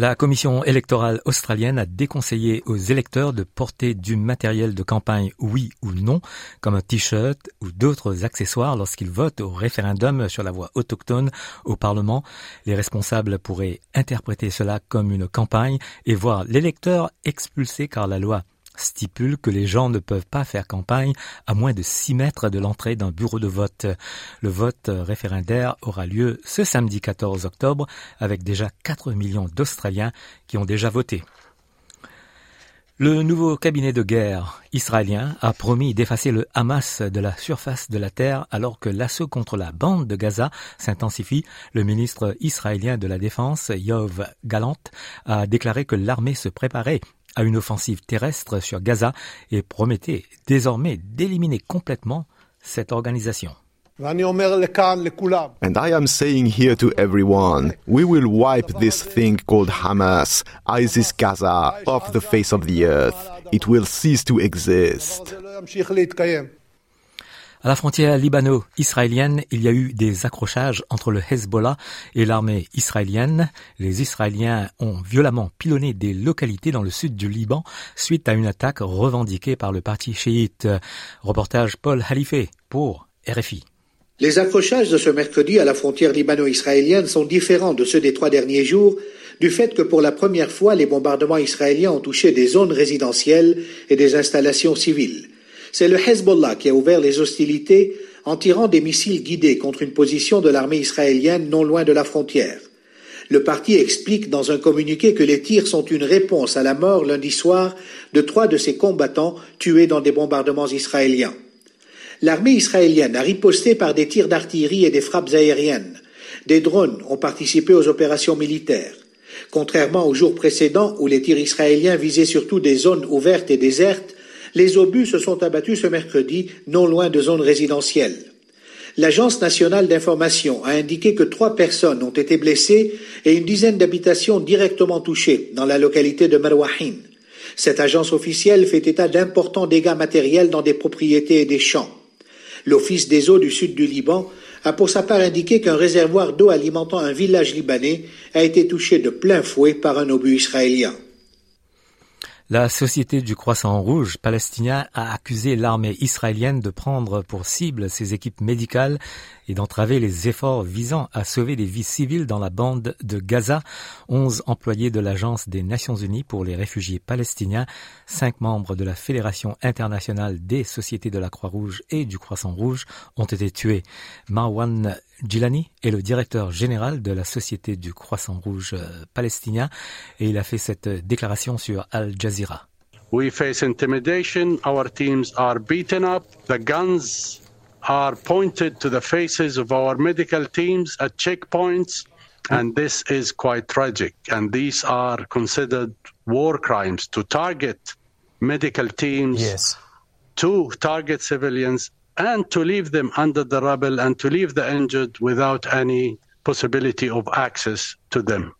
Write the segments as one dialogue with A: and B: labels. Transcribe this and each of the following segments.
A: La commission électorale australienne a déconseillé aux électeurs de porter du matériel de campagne oui ou non, comme un t-shirt ou d'autres accessoires lorsqu'ils votent au référendum sur la voie autochtone au Parlement. Les responsables pourraient interpréter cela comme une campagne et voir l'électeur expulsé car la loi stipule que les gens ne peuvent pas faire campagne à moins de 6 mètres de l'entrée d'un bureau de vote. Le vote référendaire aura lieu ce samedi 14 octobre avec déjà 4 millions d'Australiens qui ont déjà voté. Le nouveau cabinet de guerre israélien a promis d'effacer le Hamas de la surface de la terre alors que l'assaut contre la bande de Gaza s'intensifie. Le ministre israélien de la Défense, Yov Galant, a déclaré que l'armée se préparait à une offensive terrestre sur Gaza et promettait désormais d'éliminer complètement cette organisation.
B: And I am saying here to everyone, we will wipe this thing called Hamas, ISIS Gaza, off the face of the earth. It will cease to exist.
A: À la frontière libano-israélienne, il y a eu des accrochages entre le Hezbollah et l'armée israélienne. Les Israéliens ont violemment pilonné des localités dans le sud du Liban suite à une attaque revendiquée par le parti chiite. Reportage Paul Halifé pour RFI.
C: Les accrochages de ce mercredi à la frontière libano-israélienne sont différents de ceux des trois derniers jours du fait que pour la première fois les bombardements israéliens ont touché des zones résidentielles et des installations civiles. C'est le Hezbollah qui a ouvert les hostilités en tirant des missiles guidés contre une position de l'armée israélienne non loin de la frontière. Le parti explique dans un communiqué que les tirs sont une réponse à la mort lundi soir de trois de ses combattants tués dans des bombardements israéliens. L'armée israélienne a riposté par des tirs d'artillerie et des frappes aériennes. Des drones ont participé aux opérations militaires. Contrairement aux jours précédents où les tirs israéliens visaient surtout des zones ouvertes et désertes, les obus se sont abattus ce mercredi non loin de zones résidentielles. L'Agence nationale d'information a indiqué que trois personnes ont été blessées et une dizaine d'habitations directement touchées dans la localité de Marwahin. Cette agence officielle fait état d'importants dégâts matériels dans des propriétés et des champs. L'Office des eaux du sud du Liban a pour sa part indiqué qu'un réservoir d'eau alimentant un village libanais a été touché de plein fouet par un obus israélien.
A: La Société du Croissant Rouge palestinien a accusé l'armée israélienne de prendre pour cible ses équipes médicales et d'entraver les efforts visant à sauver des vies civiles dans la bande de Gaza. Onze employés de l'Agence des Nations Unies pour les réfugiés palestiniens, cinq membres de la Fédération internationale des sociétés de la Croix-Rouge et du Croissant Rouge ont été tués. Marwan Gilani est le directeur général de la Société du Croissant Rouge euh, palestinien et il a fait cette déclaration sur Al Jazeera.
D: We face intimidation, our teams are beaten up, the guns are pointed to the faces of our medical teams at checkpoints, and this is quite tragic. And these are considered war crimes to target medical teams,
A: yes.
D: to target civilians, and to leave them under the rubble and to leave the injured without any possibility of access to them.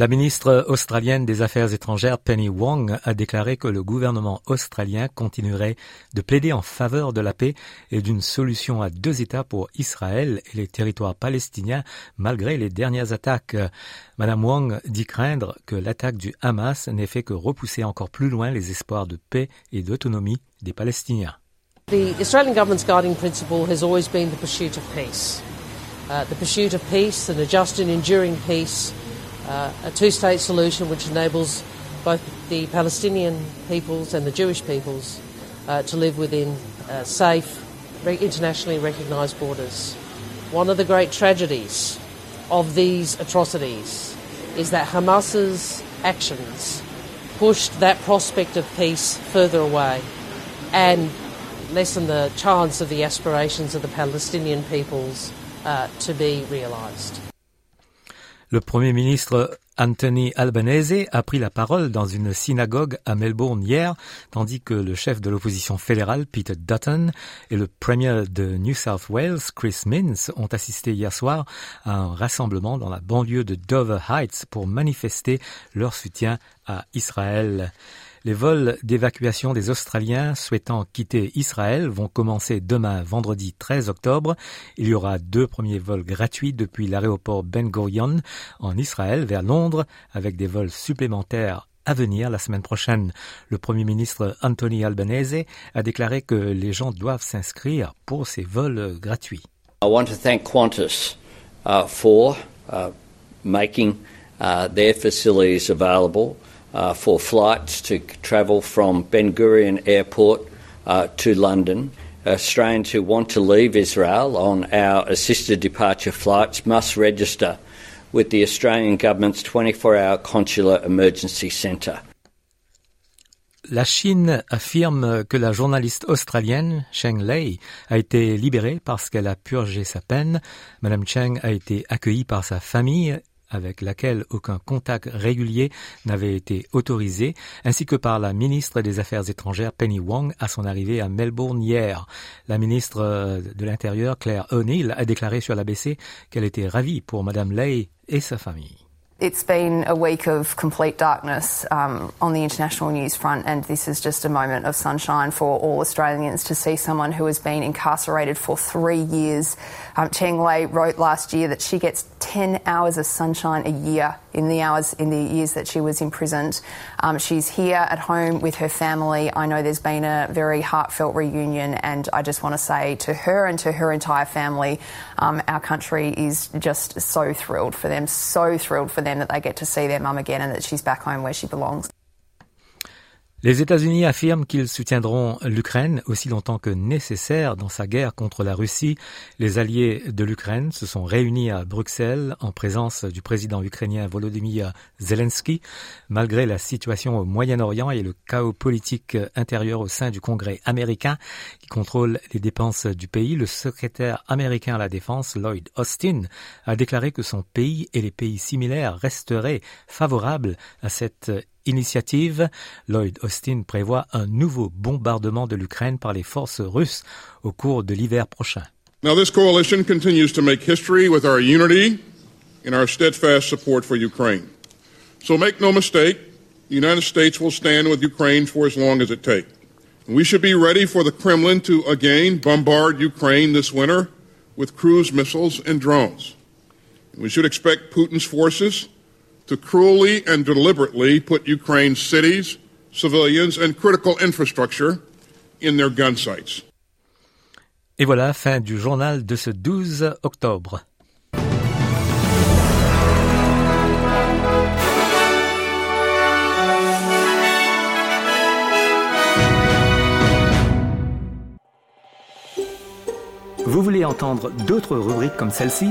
A: La ministre australienne des Affaires étrangères Penny Wong a déclaré que le gouvernement australien continuerait de plaider en faveur de la paix et d'une solution à deux États pour Israël et les territoires palestiniens malgré les dernières attaques. Madame Wong dit craindre que l'attaque du Hamas n'ait fait que repousser encore plus loin les espoirs de paix et d'autonomie des Palestiniens.
E: The Australian government's guiding principle has always been the pursuit of peace. Uh, the pursuit of peace and a just and enduring peace, uh, a two state solution which enables both the Palestinian peoples and the Jewish peoples uh, to live within uh, safe, internationally recognised borders. One of the great tragedies of these atrocities is that Hamas's actions pushed that prospect of peace further away and lessen the chance of the aspirations of the Palestinian peoples uh, to be realised.
A: Le Premier ministre Anthony Albanese a pris la parole dans une synagogue à Melbourne hier, tandis que le chef de l'opposition fédérale, Peter Dutton, et le premier de New South Wales, Chris Minns, ont assisté hier soir à un rassemblement dans la banlieue de Dover Heights pour manifester leur soutien à Israël. Les vols d'évacuation des Australiens souhaitant quitter Israël vont commencer demain vendredi 13 octobre. Il y aura deux premiers vols gratuits depuis l'aéroport Ben Gurion en Israël vers Londres avec des vols supplémentaires à venir la semaine prochaine. Le Premier ministre Anthony Albanese a déclaré que les gens doivent s'inscrire pour ces vols gratuits.
F: I want to thank Qantas uh, for uh, making uh, their facilities available. Uh, for flights to travel from Ben Gurion Airport uh, to London. Australians who want to leave Israel on our assisted departure flights must register with the Australian Government's 24 hour consular emergency centre.
A: La Chine affirme que la journaliste australienne Cheng Lei a été libérée parce qu'elle a purgé sa peine. Madame Cheng a été accueillie par sa famille avec laquelle aucun contact régulier n'avait été autorisé, ainsi que par la ministre des Affaires étrangères Penny Wong à son arrivée à Melbourne hier. La ministre euh, de l'Intérieur Claire O'Neill a déclaré sur l'ABC qu'elle était ravie pour Madame Lay et sa famille.
G: It's been a week of complete darkness um, on the international news front, and this is just a moment of sunshine for all Australians to see someone who has been incarcerated for three years. Um, Cheng Lei wrote last year that she gets 10 hours of sunshine a year in the hours in the years that she was imprisoned. Um, she's here at home with her family. I know there's been a very heartfelt reunion, and I just want to say to her and to her entire family, um, our country is just so thrilled for them, so thrilled for them that they get to see their mum again and that she's back home where she belongs.
A: Les États-Unis affirment qu'ils soutiendront l'Ukraine aussi longtemps que nécessaire dans sa guerre contre la Russie. Les alliés de l'Ukraine se sont réunis à Bruxelles en présence du président ukrainien Volodymyr Zelensky. Malgré la situation au Moyen-Orient et le chaos politique intérieur au sein du Congrès américain qui contrôle les dépenses du pays, le secrétaire américain à la Défense, Lloyd Austin, a déclaré que son pays et les pays similaires resteraient favorables à cette initiative, Lloyd Austin prévoit un nouveau bombardement de l'Ukraine par les forces russes au cours de l'hiver prochain.
H: Now this coalition continues to make history with our unity and our steadfast support for Ukraine. So make no mistake, the United States will stand with Ukraine for as long as it takes. We should be ready for the Kremlin to again bombard Ukraine this winter with cruise missiles and drones. We should expect Putin's forces to cruelly and deliberately put Ukraine's cities, civilians, and critical infrastructure in their gun sights.
A: Et voilà, fin du journal de ce 12 octobre. Vous voulez entendre d'autres rubriques comme celle-ci?